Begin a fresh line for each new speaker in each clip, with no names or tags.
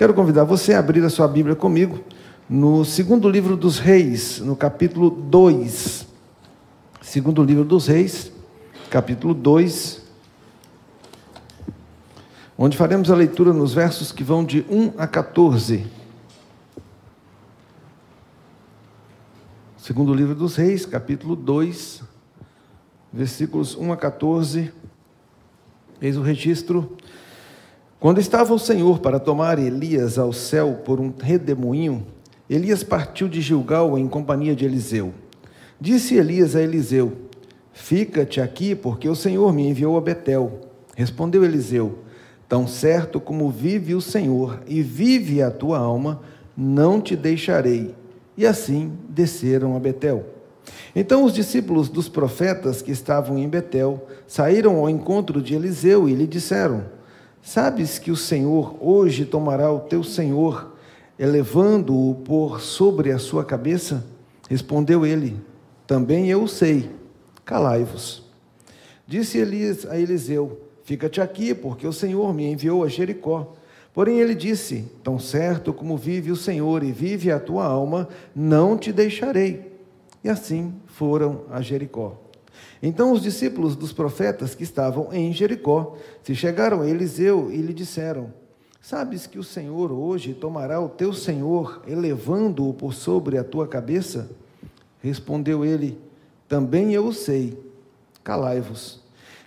Quero convidar você a abrir a sua Bíblia comigo no segundo livro dos Reis, no capítulo 2. Segundo livro dos Reis, capítulo 2, onde faremos a leitura nos versos que vão de 1 a 14. Segundo livro dos Reis, capítulo 2, versículos 1 a 14. Eis o registro. Quando estava o Senhor para tomar Elias ao céu por um redemoinho, Elias partiu de Gilgal em companhia de Eliseu. Disse Elias a Eliseu: Fica-te aqui, porque o Senhor me enviou a Betel. Respondeu Eliseu: Tão certo como vive o Senhor e vive a tua alma, não te deixarei. E assim desceram a Betel. Então os discípulos dos profetas que estavam em Betel saíram ao encontro de Eliseu e lhe disseram: Sabes que o Senhor hoje tomará o teu senhor, elevando-o por sobre a sua cabeça? Respondeu ele: Também eu sei. Calai-vos. Disse Elias a Eliseu: Fica-te aqui, porque o Senhor me enviou a Jericó. Porém ele disse: Tão certo como vive o Senhor e vive a tua alma, não te deixarei. E assim foram a Jericó. Então os discípulos dos profetas que estavam em Jericó se chegaram a Eliseu e lhe disseram: Sabes que o Senhor hoje tomará o teu senhor, elevando-o por sobre a tua cabeça? Respondeu ele: Também eu o sei. Calai-vos.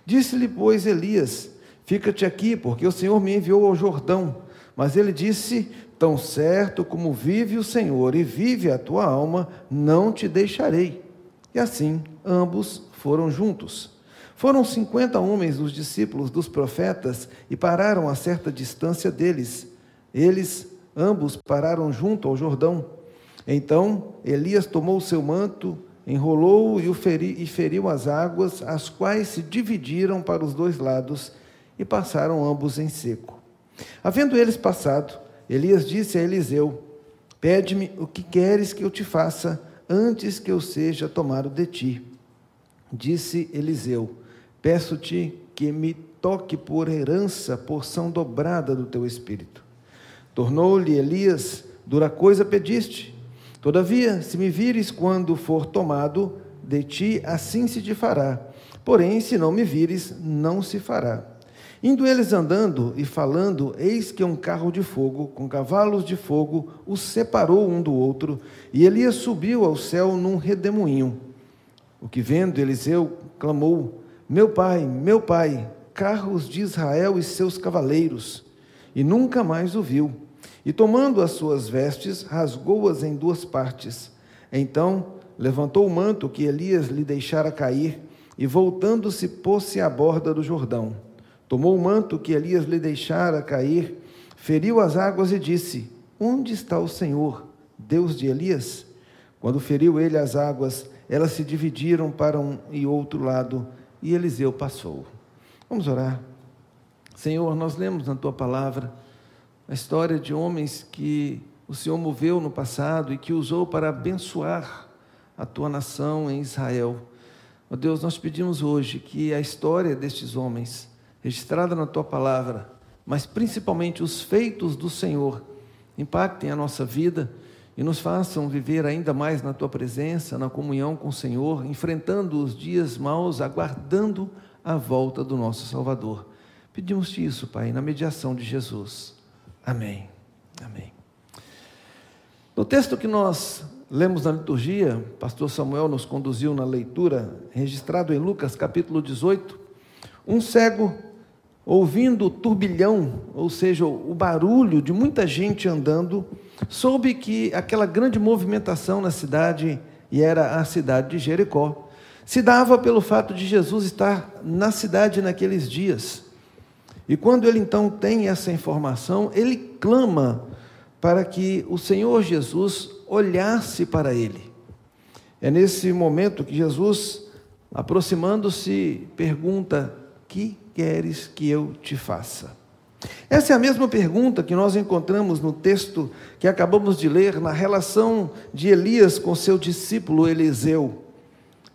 Disse-lhe, pois, Elias: Fica-te aqui, porque o Senhor me enviou ao Jordão. Mas ele disse: Tão certo como vive o Senhor e vive a tua alma, não te deixarei. E assim ambos foram juntos. Foram cinquenta homens dos discípulos dos profetas e pararam a certa distância deles. Eles, ambos, pararam junto ao Jordão. Então Elias tomou seu manto, enrolou-o e, feri, e feriu as águas, as quais se dividiram para os dois lados e passaram ambos em seco. Havendo eles passado, Elias disse a Eliseu: Pede-me o que queres que eu te faça antes que eu seja tomado de ti. Disse Eliseu: Peço-te que me toque por herança porção dobrada do teu espírito. Tornou-lhe Elias: Dura coisa pediste. Todavia, se me vires quando for tomado de ti, assim se te fará. Porém, se não me vires, não se fará. Indo eles andando e falando, eis que um carro de fogo, com cavalos de fogo, os separou um do outro, e Elias subiu ao céu num redemoinho. O que vendo Eliseu clamou: Meu pai, meu pai, carros de Israel e seus cavaleiros. E nunca mais o viu. E tomando as suas vestes, rasgou-as em duas partes. Então levantou o manto que Elias lhe deixara cair, e voltando-se, pôs-se à borda do Jordão. Tomou o manto que Elias lhe deixara cair, feriu as águas e disse: Onde está o Senhor, Deus de Elias? Quando feriu ele as águas, elas se dividiram para um e outro lado, e Eliseu passou. Vamos orar. Senhor, nós lemos na tua palavra a história de homens que o Senhor moveu no passado e que usou para abençoar a tua nação em Israel. Ó Deus, nós pedimos hoje que a história destes homens registrada na tua palavra, mas principalmente os feitos do Senhor, impactem a nossa vida e nos façam viver ainda mais na tua presença, na comunhão com o Senhor, enfrentando os dias maus, aguardando a volta do nosso Salvador. Pedimos-te isso, Pai, na mediação de Jesus. Amém. Amém. No texto que nós lemos na liturgia, pastor Samuel nos conduziu na leitura, registrado em Lucas capítulo 18, um cego ouvindo o turbilhão, ou seja, o barulho de muita gente andando, soube que aquela grande movimentação na cidade, e era a cidade de Jericó, se dava pelo fato de Jesus estar na cidade naqueles dias. E quando ele então tem essa informação, ele clama para que o Senhor Jesus olhasse para ele. É nesse momento que Jesus, aproximando-se, pergunta: Que queres que eu te faça? Essa é a mesma pergunta que nós encontramos no texto que acabamos de ler, na relação de Elias com seu discípulo Eliseu.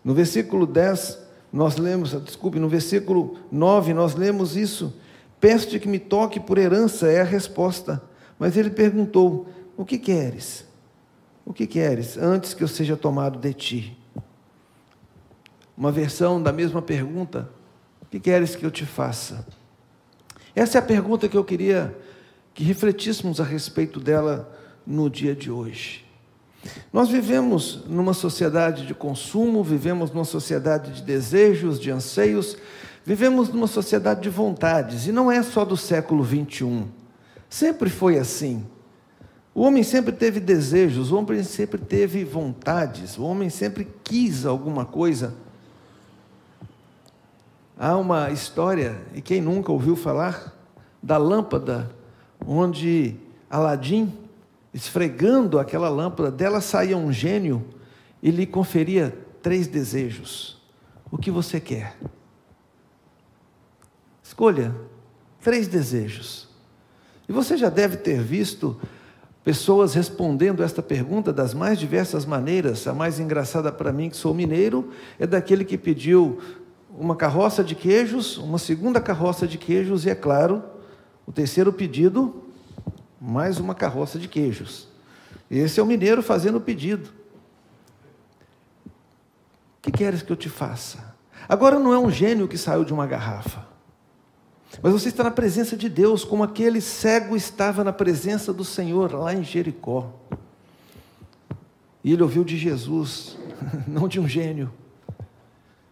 No versículo 10, nós lemos, desculpe, no versículo 9, nós lemos isso. Peço-te que me toque por herança, é a resposta. Mas ele perguntou: O que queres? O que queres antes que eu seja tomado de ti? Uma versão da mesma pergunta: O que queres que eu te faça? Essa é a pergunta que eu queria que refletíssemos a respeito dela no dia de hoje. Nós vivemos numa sociedade de consumo, vivemos numa sociedade de desejos, de anseios, vivemos numa sociedade de vontades, e não é só do século 21. Sempre foi assim. O homem sempre teve desejos, o homem sempre teve vontades, o homem sempre quis alguma coisa. Há uma história, e quem nunca ouviu falar, da lâmpada onde Aladim esfregando aquela lâmpada, dela saía um gênio e lhe conferia três desejos. O que você quer? Escolha três desejos. E você já deve ter visto pessoas respondendo esta pergunta das mais diversas maneiras. A mais engraçada para mim, que sou mineiro, é daquele que pediu uma carroça de queijos, uma segunda carroça de queijos e, é claro, o terceiro pedido, mais uma carroça de queijos. Esse é o mineiro fazendo o pedido. O que queres que eu te faça? Agora não é um gênio que saiu de uma garrafa. Mas você está na presença de Deus, como aquele cego estava na presença do Senhor lá em Jericó. E ele ouviu de Jesus, não de um gênio.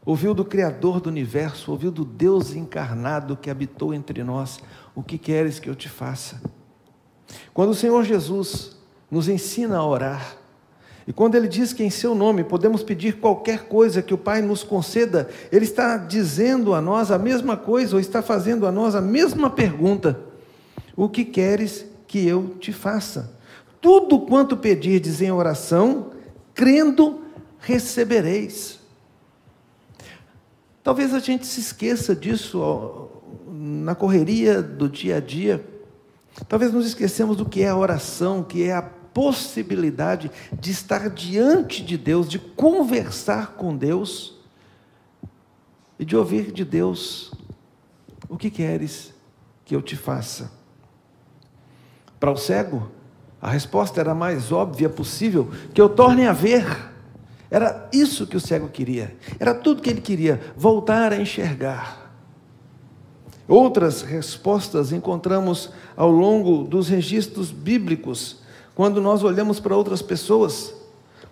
Ouviu do Criador do universo, ouviu do Deus encarnado que habitou entre nós. O que queres que eu te faça? Quando o Senhor Jesus nos ensina a orar, e quando ele diz que em seu nome podemos pedir qualquer coisa que o Pai nos conceda, ele está dizendo a nós a mesma coisa, ou está fazendo a nós a mesma pergunta: O que queres que eu te faça? Tudo quanto pedirdes em oração, crendo, recebereis. Talvez a gente se esqueça disso na correria do dia a dia. Talvez nos esquecemos do que é a oração, que é a possibilidade de estar diante de Deus, de conversar com Deus e de ouvir de Deus: o que queres que eu te faça? Para o cego, a resposta era a mais óbvia possível: que eu torne a ver. Era isso que o cego queria, era tudo que ele queria, voltar a enxergar. Outras respostas encontramos ao longo dos registros bíblicos, quando nós olhamos para outras pessoas,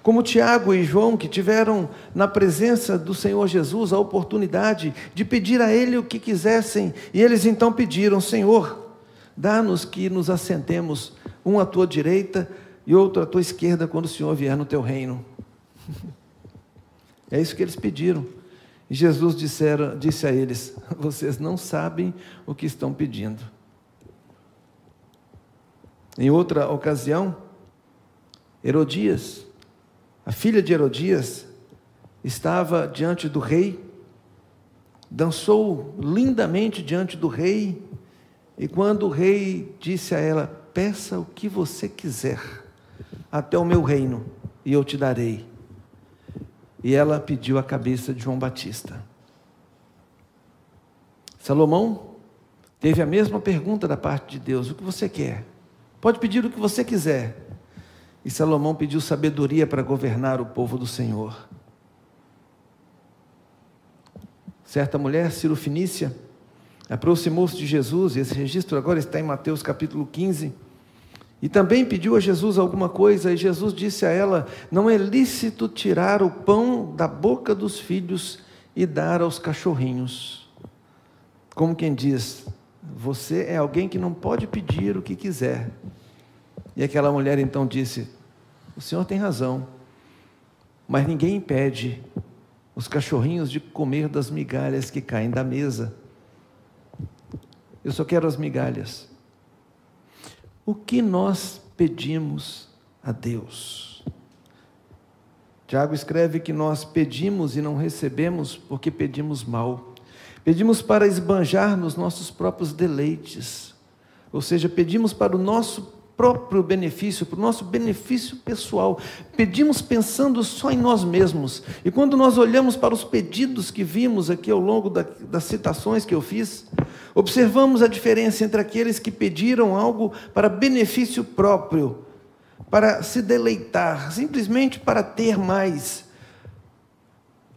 como Tiago e João, que tiveram na presença do Senhor Jesus a oportunidade de pedir a Ele o que quisessem, e eles então pediram: Senhor, dá-nos que nos assentemos, um à tua direita e outro à tua esquerda, quando o Senhor vier no teu reino. É isso que eles pediram. E Jesus disse a eles: Vocês não sabem o que estão pedindo. Em outra ocasião, Herodias, a filha de Herodias, estava diante do rei, dançou lindamente diante do rei, e quando o rei disse a ela: Peça o que você quiser, até o meu reino, e eu te darei e ela pediu a cabeça de João Batista. Salomão teve a mesma pergunta da parte de Deus: O que você quer? Pode pedir o que você quiser. E Salomão pediu sabedoria para governar o povo do Senhor. Certa mulher, Ciro Finícia, aproximou-se de Jesus, e esse registro agora está em Mateus capítulo 15 e também pediu a Jesus alguma coisa, e Jesus disse a ela: Não é lícito tirar o pão da boca dos filhos e dar aos cachorrinhos. Como quem diz, você é alguém que não pode pedir o que quiser. E aquela mulher então disse: O senhor tem razão, mas ninguém impede os cachorrinhos de comer das migalhas que caem da mesa. Eu só quero as migalhas. O que nós pedimos a Deus? Tiago escreve que nós pedimos e não recebemos porque pedimos mal. Pedimos para esbanjar nos nossos próprios deleites. Ou seja, pedimos para o nosso próprio benefício, para o nosso benefício pessoal. Pedimos pensando só em nós mesmos. E quando nós olhamos para os pedidos que vimos aqui ao longo da, das citações que eu fiz, Observamos a diferença entre aqueles que pediram algo para benefício próprio, para se deleitar, simplesmente para ter mais,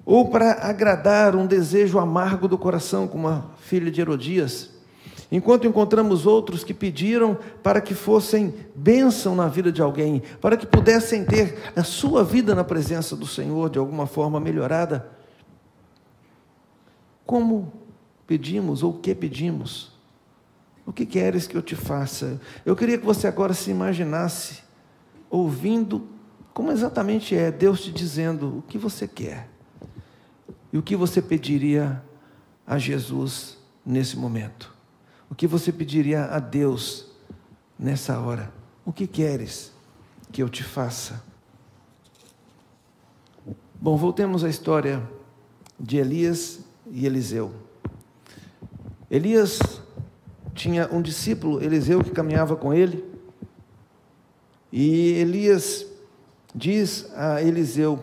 ou para agradar um desejo amargo do coração, como a filha de Herodias. Enquanto encontramos outros que pediram para que fossem bênção na vida de alguém, para que pudessem ter a sua vida na presença do Senhor de alguma forma melhorada. Como pedimos ou o que pedimos? O que queres que eu te faça? Eu queria que você agora se imaginasse ouvindo como exatamente é Deus te dizendo o que você quer e o que você pediria a Jesus nesse momento. O que você pediria a Deus nessa hora? O que queres que eu te faça? Bom, voltemos à história de Elias e Eliseu. Elias tinha um discípulo, Eliseu, que caminhava com ele, e Elias diz a Eliseu: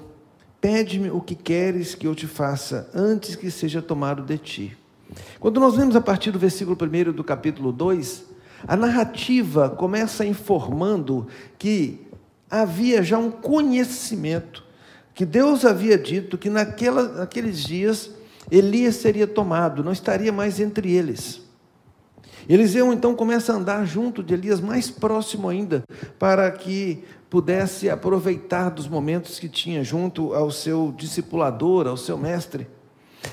Pede-me o que queres que eu te faça antes que seja tomado de ti. Quando nós vemos a partir do versículo 1 do capítulo 2, a narrativa começa informando que havia já um conhecimento, que Deus havia dito que naquela, naqueles dias Elias seria tomado, não estaria mais entre eles. Eliseu então começa a andar junto de Elias, mais próximo ainda, para que pudesse aproveitar dos momentos que tinha junto ao seu discipulador, ao seu mestre.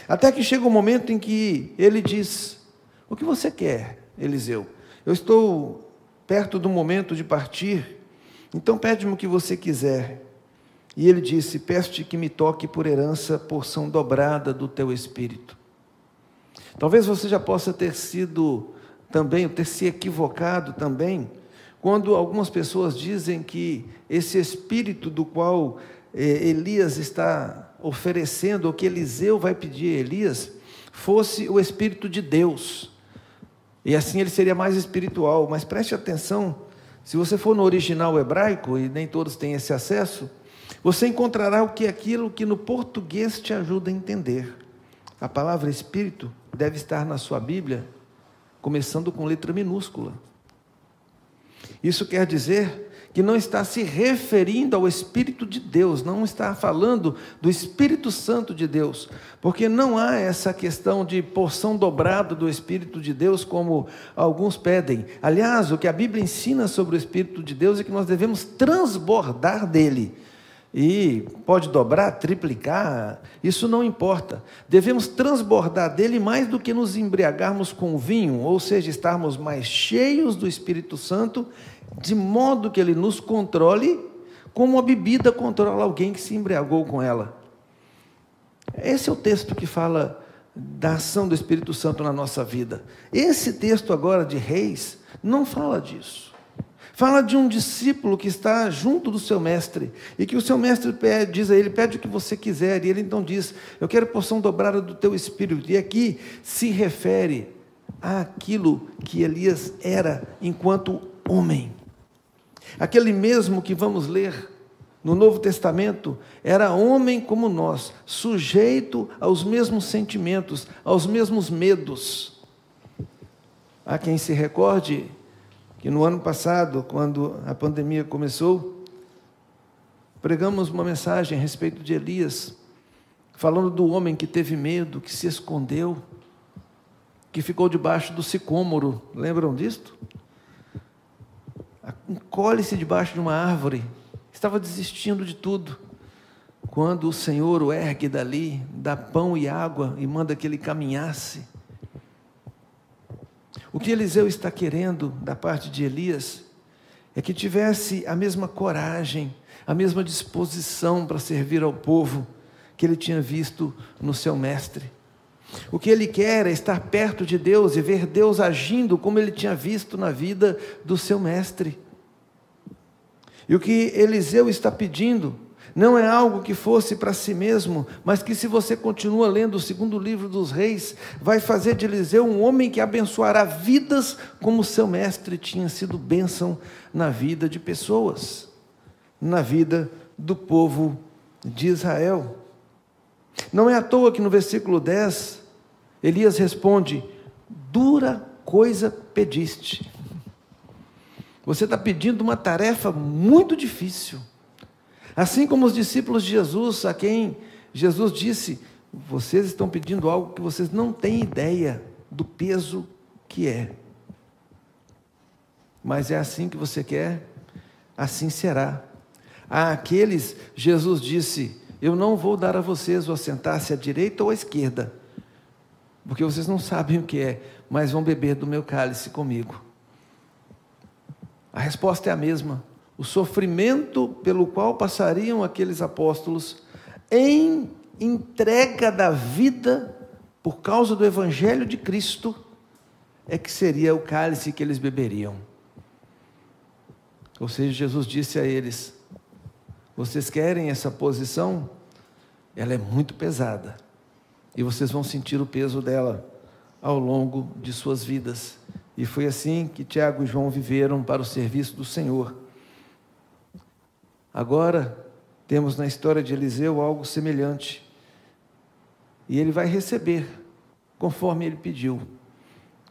Até que chega o um momento em que ele diz: O que você quer, Eliseu? Eu estou perto do momento de partir, então pede-me o que você quiser. E ele disse: Peço-te que me toque por herança porção dobrada do teu espírito. Talvez você já possa ter sido também, ter se equivocado também, quando algumas pessoas dizem que esse espírito do qual eh, Elias está oferecendo, o que Eliseu vai pedir a Elias, fosse o Espírito de Deus. E assim ele seria mais espiritual. Mas preste atenção, se você for no original hebraico, e nem todos têm esse acesso, você encontrará o que é aquilo que no português te ajuda a entender. A palavra Espírito deve estar na sua Bíblia, começando com letra minúscula. Isso quer dizer que não está se referindo ao Espírito de Deus, não está falando do Espírito Santo de Deus, porque não há essa questão de porção dobrada do Espírito de Deus, como alguns pedem. Aliás, o que a Bíblia ensina sobre o Espírito de Deus é que nós devemos transbordar dele. E pode dobrar, triplicar, isso não importa. Devemos transbordar dele mais do que nos embriagarmos com vinho, ou seja, estarmos mais cheios do Espírito Santo de modo que ele nos controle, como a bebida controla alguém que se embriagou com ela. Esse é o texto que fala da ação do Espírito Santo na nossa vida. Esse texto agora de Reis não fala disso. Fala de um discípulo que está junto do seu mestre e que o seu mestre pede, diz a ele: pede o que você quiser. E ele então diz: Eu quero porção dobrada do teu espírito. E aqui se refere àquilo que Elias era enquanto homem. Aquele mesmo que vamos ler no Novo Testamento era homem como nós, sujeito aos mesmos sentimentos, aos mesmos medos. Há quem se recorde que no ano passado, quando a pandemia começou, pregamos uma mensagem a respeito de Elias, falando do homem que teve medo, que se escondeu, que ficou debaixo do sicômoro. Lembram disto? Encolhe-se debaixo de uma árvore, estava desistindo de tudo. Quando o Senhor o ergue dali, dá pão e água e manda que ele caminhasse. O que Eliseu está querendo da parte de Elias é que tivesse a mesma coragem, a mesma disposição para servir ao povo que ele tinha visto no seu mestre. O que ele quer é estar perto de Deus e ver Deus agindo como ele tinha visto na vida do seu mestre. E o que Eliseu está pedindo não é algo que fosse para si mesmo, mas que, se você continua lendo o segundo livro dos reis, vai fazer de Eliseu um homem que abençoará vidas como seu mestre tinha sido bênção na vida de pessoas, na vida do povo de Israel. Não é à toa que no versículo 10, Elias responde: dura coisa pediste. Você está pedindo uma tarefa muito difícil. Assim como os discípulos de Jesus, a quem Jesus disse: Vocês estão pedindo algo que vocês não têm ideia do peso que é. Mas é assim que você quer, assim será. A aqueles, Jesus disse: Eu não vou dar a vocês o assentar-se à direita ou à esquerda, porque vocês não sabem o que é, mas vão beber do meu cálice comigo. A resposta é a mesma. O sofrimento pelo qual passariam aqueles apóstolos em entrega da vida por causa do evangelho de Cristo é que seria o cálice que eles beberiam. Ou seja, Jesus disse a eles: Vocês querem essa posição? Ela é muito pesada. E vocês vão sentir o peso dela ao longo de suas vidas. E foi assim que Tiago e João viveram para o serviço do Senhor. Agora, temos na história de Eliseu algo semelhante. E ele vai receber, conforme ele pediu,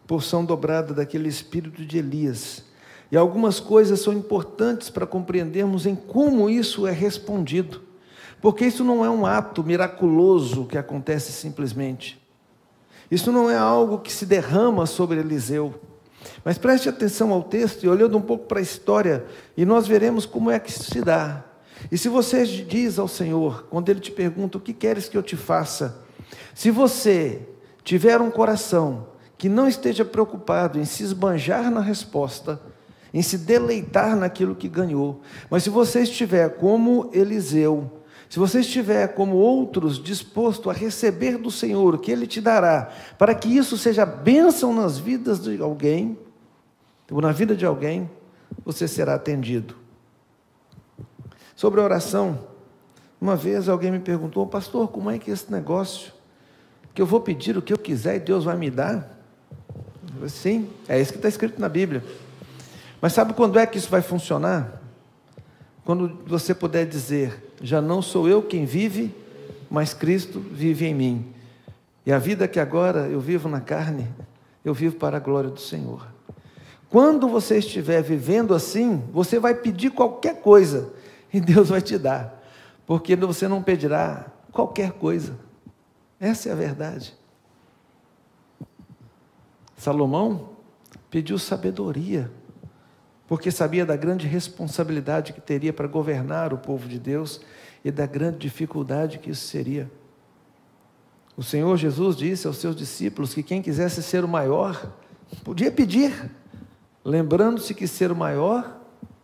porção dobrada daquele espírito de Elias. E algumas coisas são importantes para compreendermos em como isso é respondido. Porque isso não é um ato miraculoso que acontece simplesmente. Isso não é algo que se derrama sobre Eliseu. Mas preste atenção ao texto e olhando um pouco para a história, e nós veremos como é que isso se dá. E se você diz ao Senhor, quando Ele te pergunta o que queres que eu te faça, se você tiver um coração que não esteja preocupado em se esbanjar na resposta, em se deleitar naquilo que ganhou, mas se você estiver como Eliseu, se você estiver como outros disposto a receber do Senhor o que Ele te dará, para que isso seja bênção nas vidas de alguém, ou na vida de alguém, você será atendido. Sobre a oração, uma vez alguém me perguntou, pastor, como é que é esse negócio? Que eu vou pedir o que eu quiser e Deus vai me dar? Falei, Sim, é isso que está escrito na Bíblia. Mas sabe quando é que isso vai funcionar? Quando você puder dizer, já não sou eu quem vive, mas Cristo vive em mim. E a vida que agora eu vivo na carne, eu vivo para a glória do Senhor. Quando você estiver vivendo assim, você vai pedir qualquer coisa e Deus vai te dar, porque você não pedirá qualquer coisa. Essa é a verdade. Salomão pediu sabedoria porque sabia da grande responsabilidade que teria para governar o povo de Deus e da grande dificuldade que isso seria. O Senhor Jesus disse aos seus discípulos que quem quisesse ser o maior, podia pedir, lembrando-se que ser o maior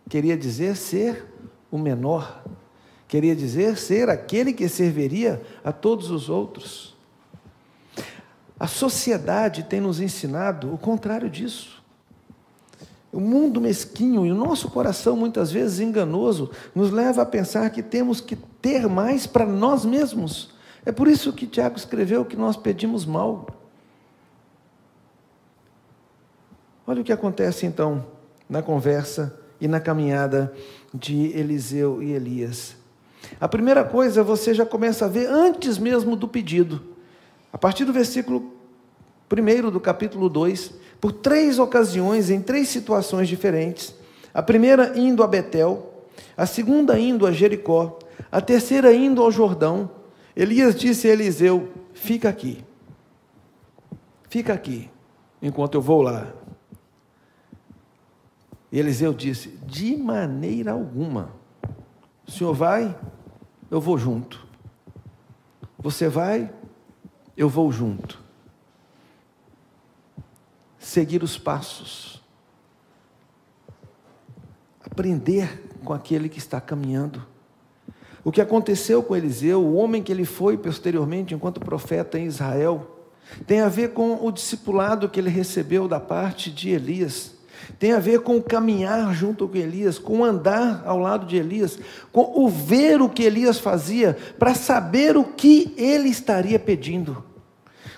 queria dizer ser o menor, queria dizer ser aquele que serviria a todos os outros. A sociedade tem nos ensinado o contrário disso. O mundo mesquinho e o nosso coração, muitas vezes enganoso, nos leva a pensar que temos que ter mais para nós mesmos. É por isso que Tiago escreveu que nós pedimos mal. Olha o que acontece então na conversa e na caminhada de Eliseu e Elias. A primeira coisa você já começa a ver antes mesmo do pedido. A partir do versículo 1 do capítulo 2, por três ocasiões, em três situações diferentes. A primeira indo a Betel, a segunda indo a Jericó, a terceira indo ao Jordão. Elias disse a Eliseu: Fica aqui, fica aqui, enquanto eu vou lá. E Eliseu disse: De maneira alguma. O senhor vai, eu vou junto. Você vai, eu vou junto seguir os passos, aprender com aquele que está caminhando. O que aconteceu com Eliseu, o homem que ele foi posteriormente enquanto profeta em Israel, tem a ver com o discipulado que ele recebeu da parte de Elias. Tem a ver com o caminhar junto com Elias, com o andar ao lado de Elias, com o ver o que Elias fazia, para saber o que ele estaria pedindo.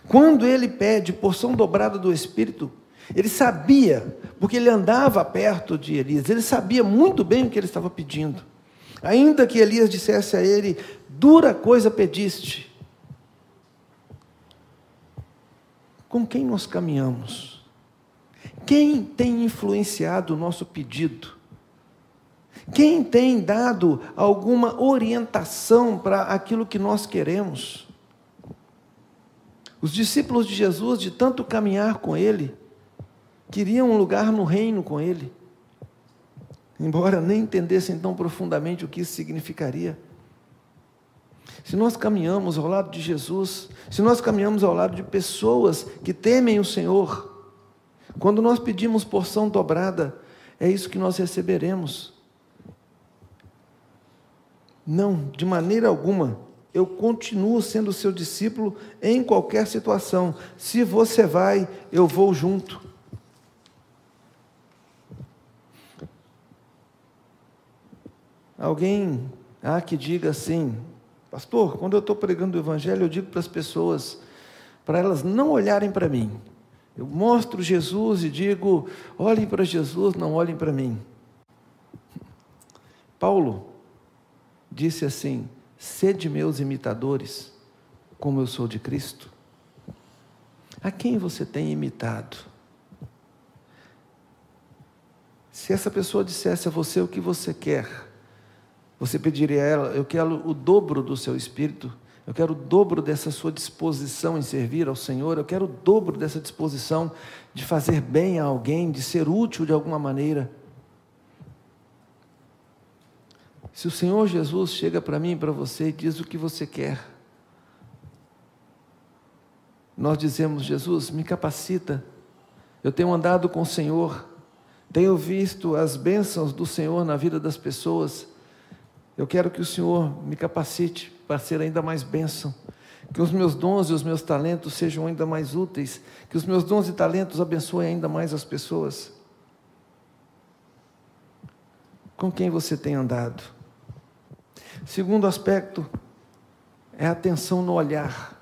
Quando ele pede porção dobrada do Espírito, ele sabia, porque ele andava perto de Elias, ele sabia muito bem o que ele estava pedindo. Ainda que Elias dissesse a ele: dura coisa pediste. Com quem nós caminhamos? Quem tem influenciado o nosso pedido? Quem tem dado alguma orientação para aquilo que nós queremos? Os discípulos de Jesus, de tanto caminhar com Ele, queriam um lugar no reino com Ele, embora nem entendessem tão profundamente o que isso significaria. Se nós caminhamos ao lado de Jesus, se nós caminhamos ao lado de pessoas que temem o Senhor, quando nós pedimos porção dobrada, é isso que nós receberemos. Não, de maneira alguma eu continuo sendo seu discípulo em qualquer situação. Se você vai, eu vou junto. Alguém há que diga assim, pastor, quando eu estou pregando o Evangelho, eu digo para as pessoas, para elas não olharem para mim. Eu mostro Jesus e digo, olhem para Jesus, não olhem para mim. Paulo disse assim: Sede meus imitadores, como eu sou de Cristo. A quem você tem imitado? Se essa pessoa dissesse a você o que você quer, você pediria a ela: Eu quero o dobro do seu espírito, eu quero o dobro dessa sua disposição em servir ao Senhor, eu quero o dobro dessa disposição de fazer bem a alguém, de ser útil de alguma maneira. Se o Senhor Jesus chega para mim e para você e diz o que você quer, nós dizemos: Jesus, me capacita. Eu tenho andado com o Senhor, tenho visto as bênçãos do Senhor na vida das pessoas. Eu quero que o Senhor me capacite para ser ainda mais bênção. Que os meus dons e os meus talentos sejam ainda mais úteis. Que os meus dons e talentos abençoem ainda mais as pessoas. Com quem você tem andado? Segundo aspecto é a atenção no olhar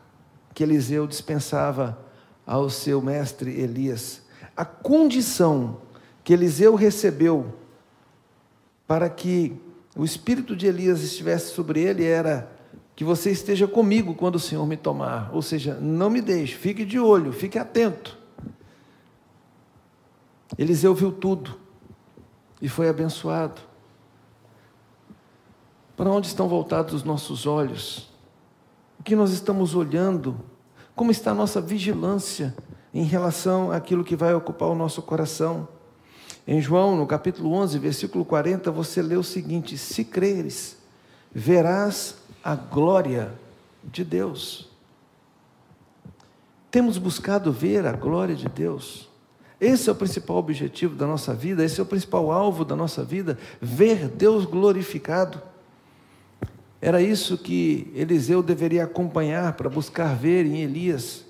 que Eliseu dispensava ao seu mestre Elias. A condição que Eliseu recebeu para que o espírito de Elias estivesse sobre ele era que você esteja comigo quando o Senhor me tomar. Ou seja, não me deixe, fique de olho, fique atento. Eliseu viu tudo e foi abençoado. Para onde estão voltados os nossos olhos? O que nós estamos olhando? Como está a nossa vigilância em relação àquilo que vai ocupar o nosso coração? Em João, no capítulo 11, versículo 40, você lê o seguinte: Se creres, verás a glória de Deus. Temos buscado ver a glória de Deus. Esse é o principal objetivo da nossa vida, esse é o principal alvo da nossa vida, ver Deus glorificado. Era isso que Eliseu deveria acompanhar para buscar ver em Elias,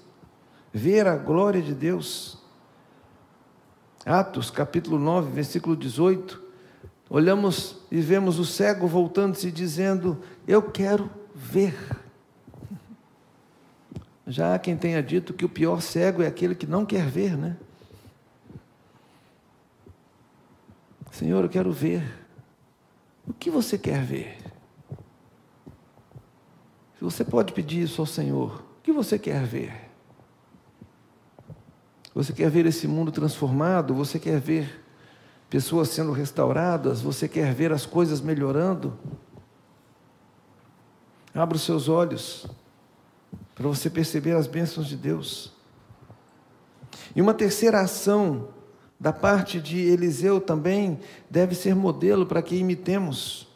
ver a glória de Deus. Atos, capítulo 9, versículo 18. Olhamos e vemos o cego voltando-se dizendo: Eu quero ver. Já há quem tenha dito que o pior cego é aquele que não quer ver, né? Senhor, eu quero ver. O que você quer ver? Você pode pedir isso ao Senhor, o que você quer ver? Você quer ver esse mundo transformado? Você quer ver pessoas sendo restauradas? Você quer ver as coisas melhorando? Abra os seus olhos para você perceber as bênçãos de Deus. E uma terceira ação da parte de Eliseu também deve ser modelo para que imitemos.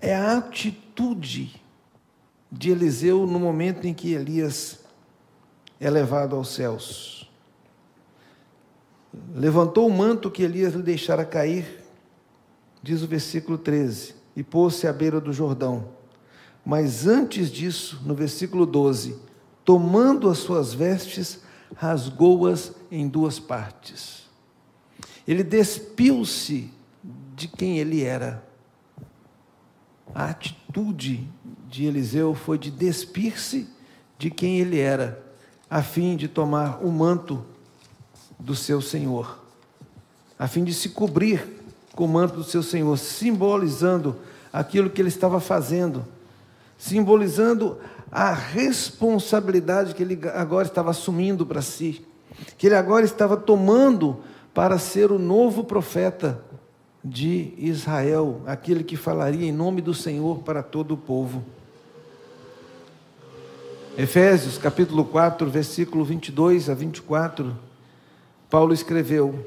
É a atitude de Eliseu no momento em que Elias é levado aos céus. Levantou o manto que Elias lhe deixara cair, diz o versículo 13, e pôs-se à beira do Jordão. Mas antes disso, no versículo 12, tomando as suas vestes, rasgou-as em duas partes. Ele despiu-se de quem ele era. A atitude de Eliseu foi de despir-se de quem ele era, a fim de tomar o manto do seu Senhor, a fim de se cobrir com o manto do seu Senhor, simbolizando aquilo que ele estava fazendo, simbolizando a responsabilidade que ele agora estava assumindo para si, que ele agora estava tomando para ser o novo profeta de Israel, aquele que falaria em nome do Senhor para todo o povo. Efésios capítulo 4, versículo 22 a 24, Paulo escreveu: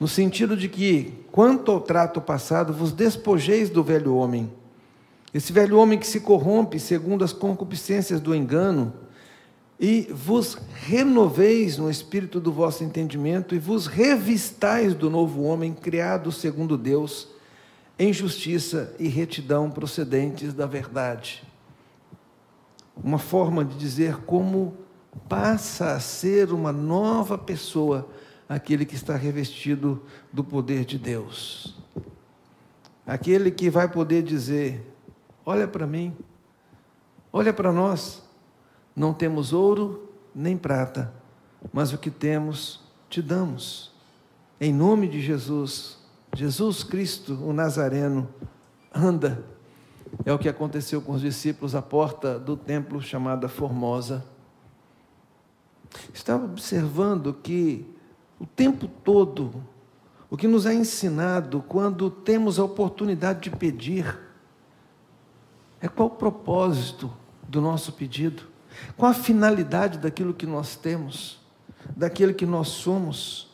no sentido de que, quanto ao trato passado, vos despojeis do velho homem, esse velho homem que se corrompe segundo as concupiscências do engano, e vos renoveis no espírito do vosso entendimento, e vos revistais do novo homem, criado segundo Deus, em justiça e retidão procedentes da verdade. Uma forma de dizer como passa a ser uma nova pessoa aquele que está revestido do poder de Deus. Aquele que vai poder dizer: Olha para mim, olha para nós não temos ouro nem prata, mas o que temos te damos. Em nome de Jesus, Jesus Cristo, o Nazareno, anda. É o que aconteceu com os discípulos à porta do templo chamada Formosa. Estava observando que o tempo todo, o que nos é ensinado quando temos a oportunidade de pedir, é qual o propósito do nosso pedido. Qual a finalidade daquilo que nós temos, daquilo que nós somos?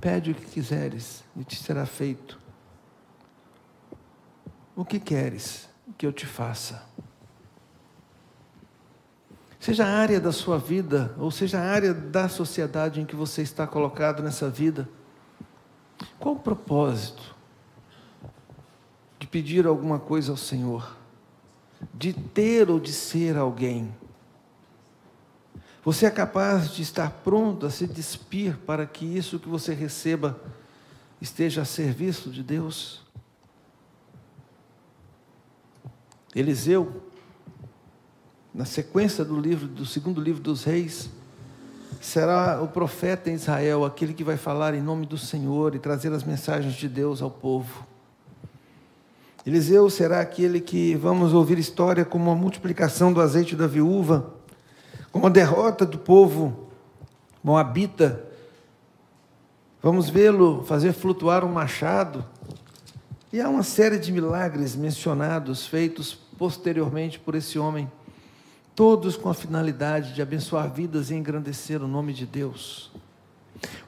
Pede o que quiseres e te será feito. O que queres que eu te faça? Seja a área da sua vida, ou seja a área da sociedade em que você está colocado nessa vida, qual o propósito? Pedir alguma coisa ao Senhor, de ter ou de ser alguém. Você é capaz de estar pronto a se despir para que isso que você receba esteja a serviço de Deus? Eliseu, na sequência do livro do segundo livro dos reis, será o profeta em Israel, aquele que vai falar em nome do Senhor e trazer as mensagens de Deus ao povo. Eliseu será aquele que vamos ouvir história como a multiplicação do azeite da viúva, como a derrota do povo moabita. Vamos vê-lo fazer flutuar um machado. E há uma série de milagres mencionados, feitos posteriormente por esse homem, todos com a finalidade de abençoar vidas e engrandecer o nome de Deus.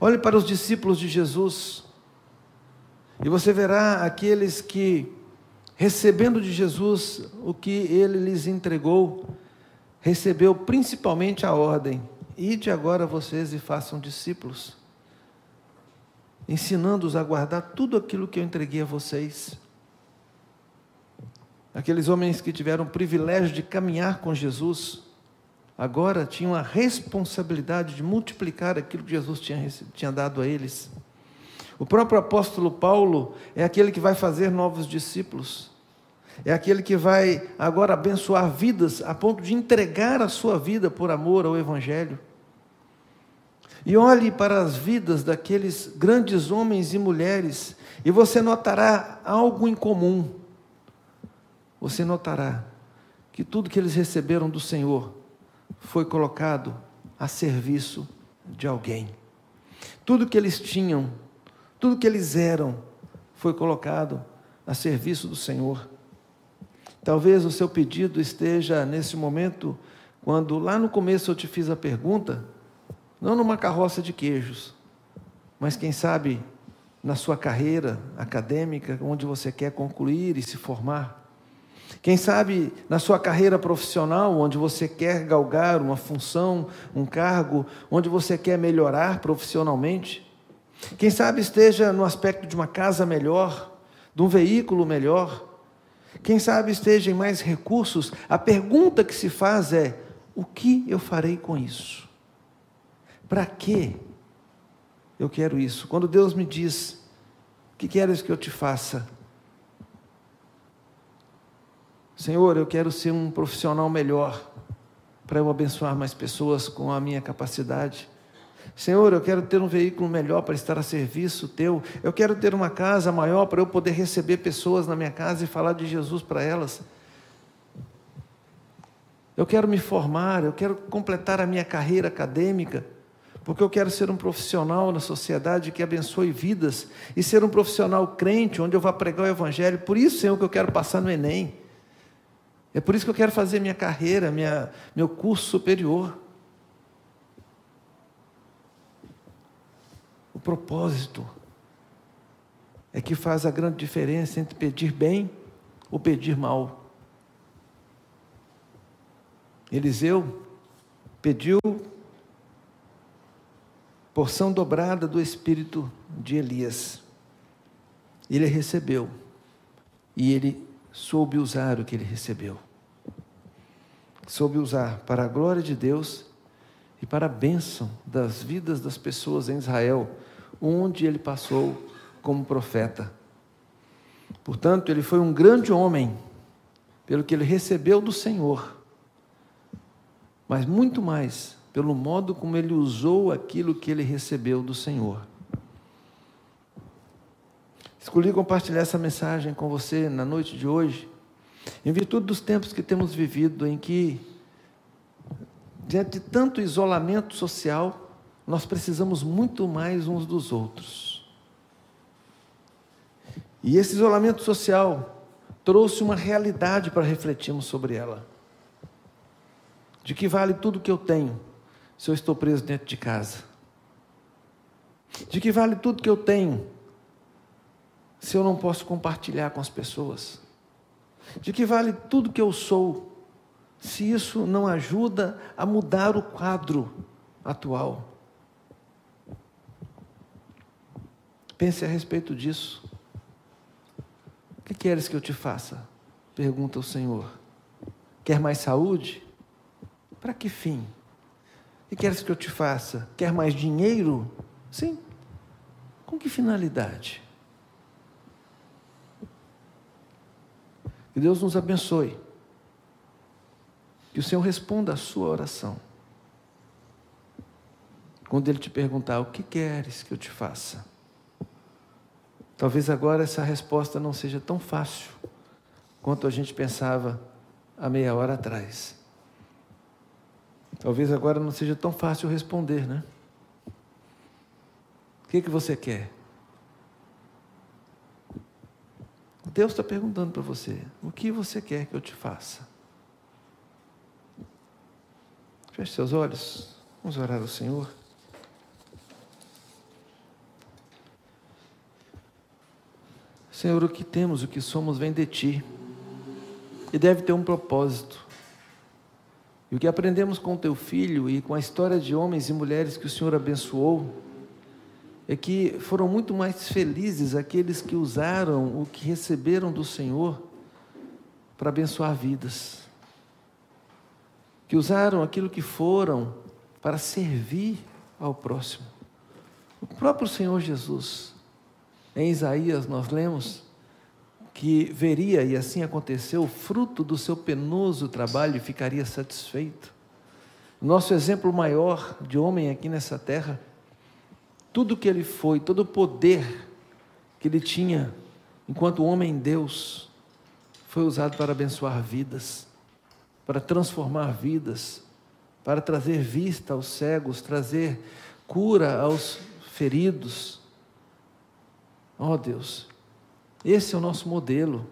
Olhe para os discípulos de Jesus, e você verá aqueles que recebendo de Jesus o que ele lhes entregou, recebeu principalmente a ordem: ide agora vocês e façam discípulos, ensinando-os a guardar tudo aquilo que eu entreguei a vocês. Aqueles homens que tiveram o privilégio de caminhar com Jesus, agora tinham a responsabilidade de multiplicar aquilo que Jesus tinha, tinha dado a eles. O próprio apóstolo Paulo é aquele que vai fazer novos discípulos. É aquele que vai agora abençoar vidas a ponto de entregar a sua vida por amor ao Evangelho. E olhe para as vidas daqueles grandes homens e mulheres, e você notará algo em comum. Você notará que tudo que eles receberam do Senhor foi colocado a serviço de alguém. Tudo que eles tinham, tudo que eles eram, foi colocado a serviço do Senhor. Talvez o seu pedido esteja nesse momento, quando lá no começo eu te fiz a pergunta, não numa carroça de queijos, mas quem sabe na sua carreira acadêmica, onde você quer concluir e se formar. Quem sabe na sua carreira profissional, onde você quer galgar uma função, um cargo, onde você quer melhorar profissionalmente. Quem sabe esteja no aspecto de uma casa melhor, de um veículo melhor, quem sabe esteja em mais recursos, a pergunta que se faz é: o que eu farei com isso? Para que eu quero isso? Quando Deus me diz: o que queres que eu te faça? Senhor, eu quero ser um profissional melhor, para eu abençoar mais pessoas com a minha capacidade. Senhor, eu quero ter um veículo melhor para estar a serviço teu. Eu quero ter uma casa maior para eu poder receber pessoas na minha casa e falar de Jesus para elas. Eu quero me formar, eu quero completar a minha carreira acadêmica, porque eu quero ser um profissional na sociedade que abençoe vidas e ser um profissional crente, onde eu vá pregar o Evangelho. Por isso, Senhor, que eu quero passar no Enem. É por isso que eu quero fazer minha carreira, minha, meu curso superior. O propósito é que faz a grande diferença entre pedir bem ou pedir mal. Eliseu pediu porção dobrada do espírito de Elias. Ele recebeu. E ele soube usar o que ele recebeu. Soube usar para a glória de Deus e para a bênção das vidas das pessoas em Israel, onde ele passou como profeta. Portanto, ele foi um grande homem, pelo que ele recebeu do Senhor, mas muito mais pelo modo como ele usou aquilo que ele recebeu do Senhor. Escolhi compartilhar essa mensagem com você na noite de hoje, em virtude dos tempos que temos vivido, em que, diante de tanto isolamento social, nós precisamos muito mais uns dos outros. E esse isolamento social trouxe uma realidade para refletirmos sobre ela. De que vale tudo que eu tenho se eu estou preso dentro de casa? De que vale tudo que eu tenho se eu não posso compartilhar com as pessoas? De que vale tudo que eu sou, se isso não ajuda a mudar o quadro atual? Pense a respeito disso. O que queres que eu te faça? Pergunta o Senhor. Quer mais saúde? Para que fim? O que queres que eu te faça? Quer mais dinheiro? Sim. Com que finalidade? Que Deus nos abençoe. Que o Senhor responda a sua oração. Quando Ele te perguntar: O que queres que eu te faça? Talvez agora essa resposta não seja tão fácil quanto a gente pensava há meia hora atrás. Talvez agora não seja tão fácil responder, né? O que, que você quer? Deus está perguntando para você: o que você quer que eu te faça? Feche seus olhos, vamos orar ao Senhor. Senhor, o que temos, o que somos, vem de Ti e deve ter um propósito. E o que aprendemos com Teu Filho e com a história de homens e mulheres que o Senhor abençoou, é que foram muito mais felizes aqueles que usaram o que receberam do Senhor para abençoar vidas, que usaram aquilo que foram para servir ao próximo. O próprio Senhor Jesus, em Isaías, nós lemos que veria, e assim aconteceu, o fruto do seu penoso trabalho e ficaria satisfeito. Nosso exemplo maior de homem aqui nessa terra tudo que ele foi, todo o poder que ele tinha enquanto homem Deus, foi usado para abençoar vidas, para transformar vidas, para trazer vista aos cegos, trazer cura aos feridos. Ó oh, Deus, esse é o nosso modelo.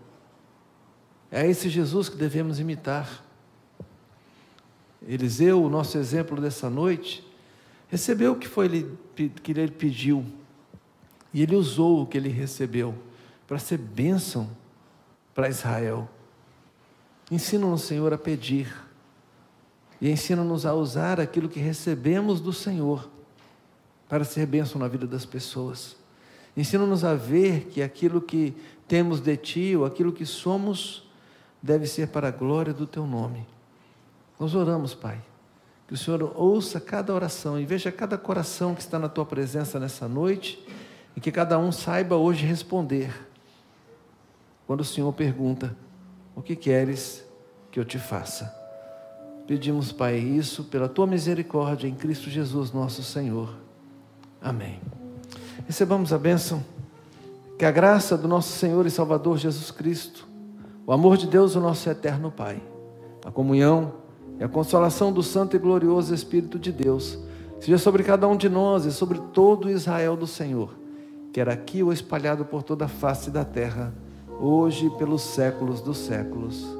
É esse Jesus que devemos imitar. Eliseu, o nosso exemplo dessa noite, recebeu o que foi que ele pediu e ele usou o que ele recebeu para ser bênção para Israel. Ensina-nos, Senhor, a pedir e ensina-nos a usar aquilo que recebemos do Senhor para ser bênção na vida das pessoas. Ensina-nos a ver que aquilo que temos de Ti ou aquilo que somos deve ser para a glória do Teu nome. Nós oramos, Pai que o Senhor ouça cada oração e veja cada coração que está na tua presença nessa noite e que cada um saiba hoje responder. Quando o Senhor pergunta: O que queres que eu te faça? Pedimos, Pai, isso pela tua misericórdia em Cristo Jesus, nosso Senhor. Amém. Recebamos a bênção. Que a graça do nosso Senhor e Salvador Jesus Cristo, o amor de Deus, o nosso eterno Pai, a comunhão e a consolação do Santo e Glorioso Espírito de Deus, seja sobre cada um de nós e sobre todo Israel do Senhor, quer aqui ou espalhado por toda a face da terra, hoje e pelos séculos dos séculos.